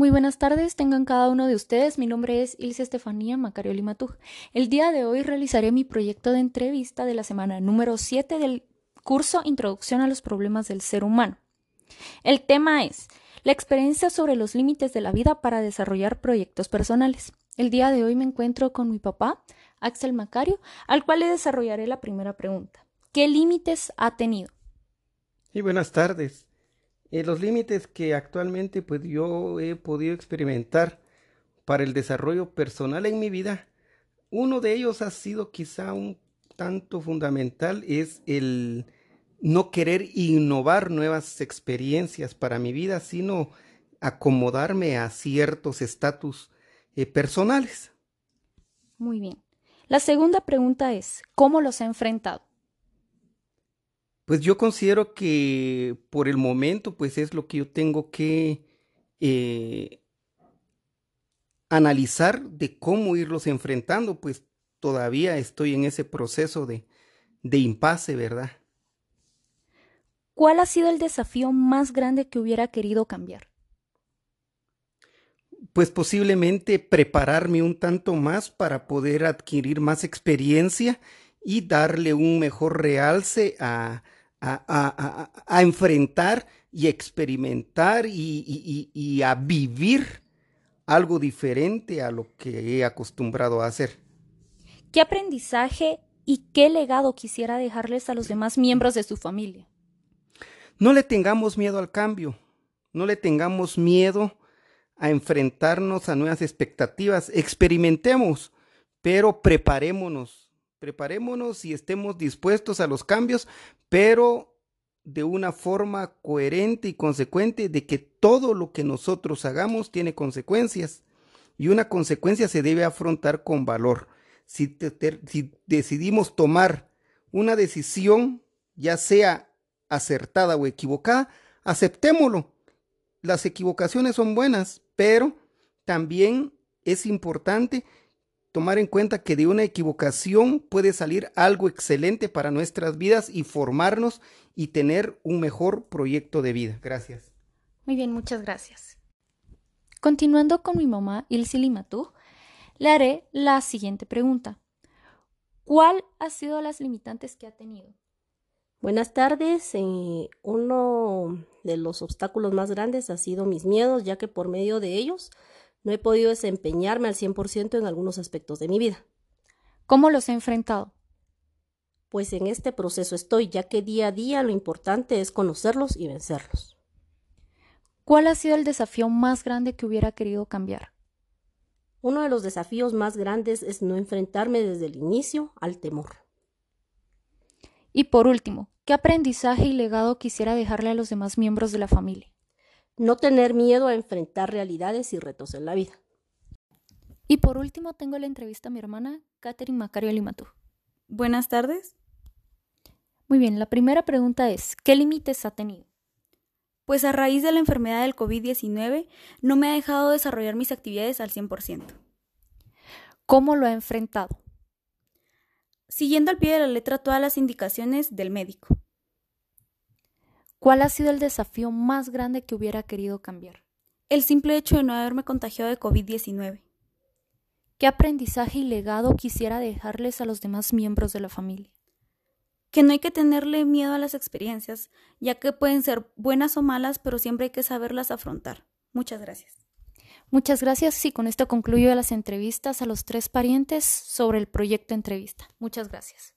Muy buenas tardes, tengan cada uno de ustedes. Mi nombre es Ilse Estefanía Macario Limatuj. El día de hoy realizaré mi proyecto de entrevista de la semana número 7 del curso Introducción a los Problemas del Ser Humano. El tema es la experiencia sobre los límites de la vida para desarrollar proyectos personales. El día de hoy me encuentro con mi papá, Axel Macario, al cual le desarrollaré la primera pregunta. ¿Qué límites ha tenido? Y buenas tardes. Eh, los límites que actualmente pues yo he podido experimentar para el desarrollo personal en mi vida, uno de ellos ha sido quizá un tanto fundamental, es el no querer innovar nuevas experiencias para mi vida, sino acomodarme a ciertos estatus eh, personales. Muy bien. La segunda pregunta es, ¿cómo los ha enfrentado? Pues yo considero que por el momento, pues es lo que yo tengo que eh, analizar de cómo irlos enfrentando, pues todavía estoy en ese proceso de, de impasse, ¿verdad? ¿Cuál ha sido el desafío más grande que hubiera querido cambiar? Pues posiblemente prepararme un tanto más para poder adquirir más experiencia y darle un mejor realce a, a, enfrentar y experimentar y, a vivir algo diferente a lo que he acostumbrado a hacer. ¿Qué aprendizaje y qué legado quisiera dejarles a los demás miembros de su familia? No le tengamos miedo al cambio, no le tengamos miedo a enfrentarnos a nuevas expectativas, experimentemos, pero preparémonos Preparémonos y estemos dispuestos a los cambios, pero de una forma coherente y consecuente de que todo lo que nosotros hagamos tiene consecuencias y una consecuencia se debe afrontar con valor. Si, si decidimos tomar una decisión, ya sea acertada o equivocada, aceptémoslo. Las equivocaciones son buenas, pero también es importante tomar en cuenta que de una equivocación puede salir algo excelente para nuestras vidas y formarnos y tener un mejor proyecto de vida. Gracias. Muy bien, muchas gracias. Continuando con mi mamá, Ilse Limatú, le haré la siguiente pregunta. ¿Cuál ha sido las limitantes que ha tenido? Buenas tardes. Eh, uno de los obstáculos más grandes ha sido mis miedos, ya que por medio de ellos no he podido desempeñarme al 100% en algunos aspectos de mi vida. ¿Cómo los he enfrentado? Pues en este proceso estoy, ya que día a día lo importante es conocerlos y vencerlos. ¿Cuál ha sido el desafío más grande que hubiera querido cambiar? Uno de los desafíos más grandes es no enfrentarme desde el inicio al temor. Y por último, ¿qué aprendizaje y legado quisiera dejarle a los demás miembros de la familia? No tener miedo a enfrentar realidades y retos en la vida. Y por último, tengo la entrevista a mi hermana, Catherine Macario Limatú. Buenas tardes. Muy bien, la primera pregunta es, ¿qué límites ha tenido? Pues a raíz de la enfermedad del COVID-19 no me ha dejado desarrollar mis actividades al 100%. ¿Cómo lo ha enfrentado? Siguiendo al pie de la letra todas las indicaciones del médico. ¿Cuál ha sido el desafío más grande que hubiera querido cambiar? El simple hecho de no haberme contagiado de COVID-19. ¿Qué aprendizaje y legado quisiera dejarles a los demás miembros de la familia? Que no hay que tenerle miedo a las experiencias, ya que pueden ser buenas o malas, pero siempre hay que saberlas afrontar. Muchas gracias. Muchas gracias y con esto concluyo las entrevistas a los tres parientes sobre el proyecto entrevista. Muchas gracias.